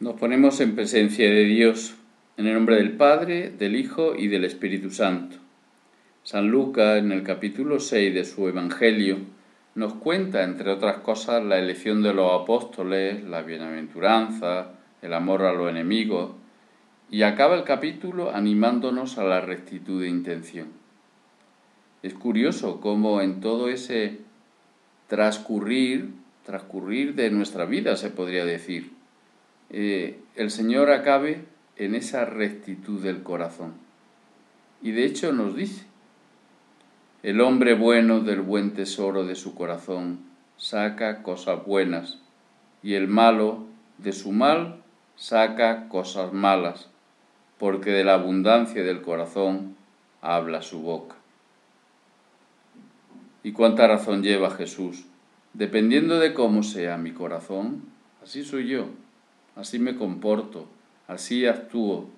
Nos ponemos en presencia de Dios, en el nombre del Padre, del Hijo y del Espíritu Santo. San Lucas, en el capítulo 6 de su Evangelio, nos cuenta, entre otras cosas, la elección de los apóstoles, la bienaventuranza, el amor a los enemigos, y acaba el capítulo animándonos a la rectitud de intención. Es curioso cómo en todo ese transcurrir, transcurrir de nuestra vida, se podría decir, eh, el Señor acabe en esa rectitud del corazón. Y de hecho nos dice, el hombre bueno del buen tesoro de su corazón saca cosas buenas, y el malo de su mal saca cosas malas, porque de la abundancia del corazón habla su boca. ¿Y cuánta razón lleva Jesús? Dependiendo de cómo sea mi corazón, así soy yo, así me comporto, así actúo.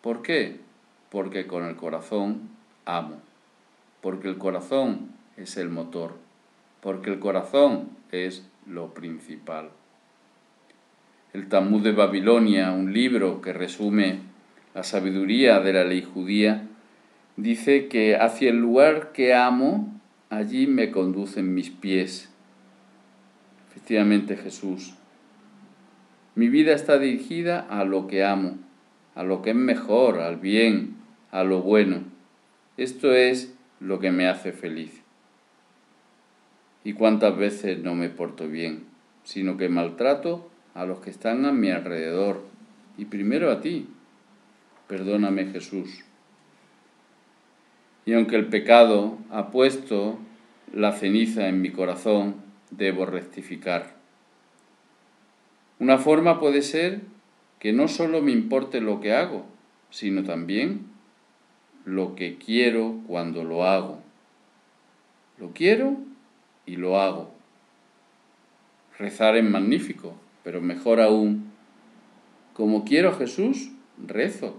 ¿Por qué? Porque con el corazón amo, porque el corazón es el motor, porque el corazón es lo principal. El Talmud de Babilonia, un libro que resume la sabiduría de la ley judía, dice que hacia el lugar que amo, allí me conducen mis pies. Efectivamente Jesús. Mi vida está dirigida a lo que amo, a lo que es mejor, al bien, a lo bueno. Esto es lo que me hace feliz. ¿Y cuántas veces no me porto bien, sino que maltrato a los que están a mi alrededor y primero a ti? Perdóname Jesús. Y aunque el pecado ha puesto la ceniza en mi corazón, debo rectificar. Una forma puede ser que no solo me importe lo que hago, sino también lo que quiero cuando lo hago. Lo quiero y lo hago. Rezar es magnífico, pero mejor aún, como quiero a Jesús, rezo.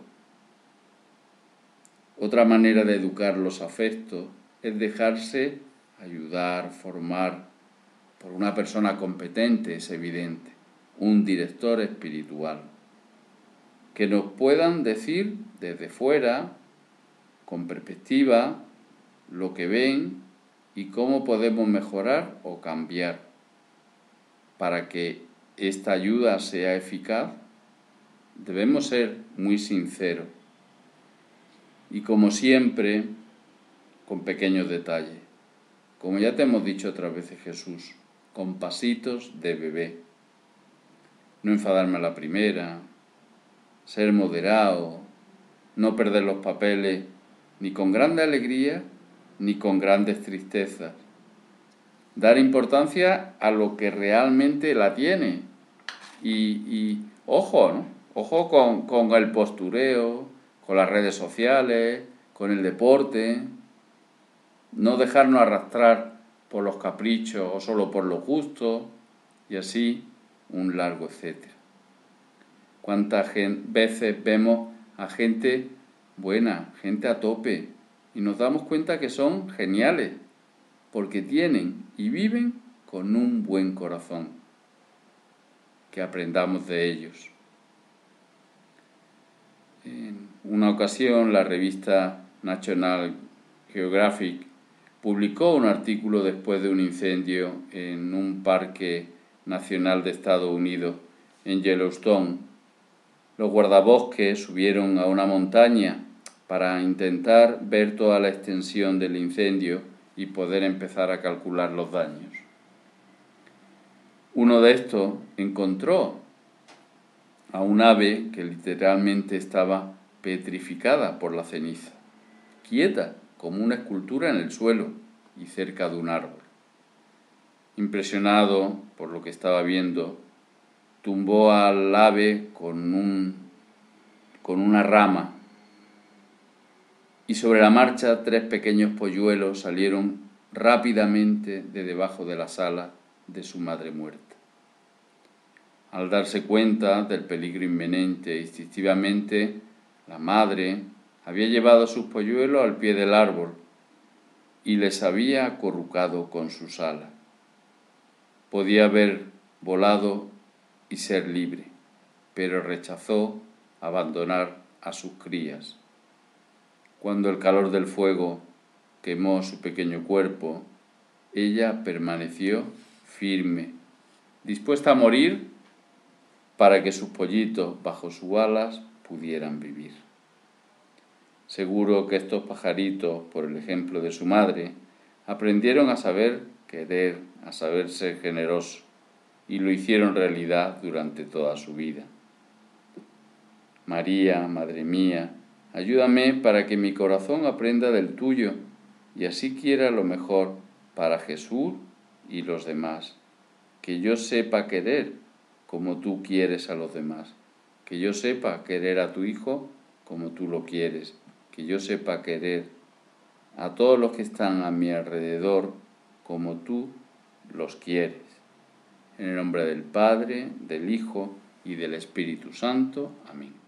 Otra manera de educar los afectos es dejarse ayudar, formar por una persona competente, es evidente, un director espiritual, que nos puedan decir desde fuera, con perspectiva, lo que ven y cómo podemos mejorar o cambiar para que esta ayuda sea eficaz, debemos ser muy sinceros y como siempre, con pequeños detalles. Como ya te hemos dicho otras veces Jesús, con pasitos de bebé. No enfadarme a la primera, ser moderado, no perder los papeles ni con grande alegría ni con grandes tristezas. Dar importancia a lo que realmente la tiene. Y, ojo, ¿no? Ojo con, el postureo, con las redes sociales, con el deporte, no dejarnos arrastrar por los caprichos o solo por lo justo, y así un largo etcétera. ¿Cuántas veces vemos a gente buena, gente a tope, y nos damos cuenta que son geniales, porque tienen y viven con un buen corazón? Que aprendamos de ellos. En una ocasión, la revista National Geographic publicó un artículo después de un incendio en un parque nacional de Estados Unidos, en Yellowstone. Los guardabosques subieron a una montaña para intentar ver toda la extensión del incendio y poder empezar a calcular los daños. Uno de estos encontró a un ave que literalmente estaba petrificada por la ceniza, quieta como una escultura en el suelo y cerca de un árbol. Impresionado por lo que estaba viendo, tumbó al ave con, un, con una rama y sobre la marcha tres pequeños polluelos salieron rápidamente de debajo de la sala de su madre muerta. Al darse cuenta del peligro inminente, instintivamente la madre había llevado a sus polluelos al pie del árbol y les había acurrucado con sus alas. Podía haber volado y ser libre, pero rechazó abandonar a sus crías. Cuando el calor del fuego quemó su pequeño cuerpo, ella permaneció firme, dispuesta a morir para que sus pollitos bajo sus alas pudieran vivir. Seguro que estos pajaritos, por el ejemplo de su madre, aprendieron a saber querer, a saber ser generoso, y lo hicieron realidad durante toda su vida. María, Madre mía, ayúdame para que mi corazón aprenda del tuyo y así quiera lo mejor para Jesús y los demás. Que yo sepa querer como tú quieres a los demás. Que yo sepa querer a tu Hijo como tú lo quieres. Que yo sepa querer a todos los que están a mi alrededor como tú los quieres. En el nombre del Padre, del Hijo y del Espíritu Santo. Amén.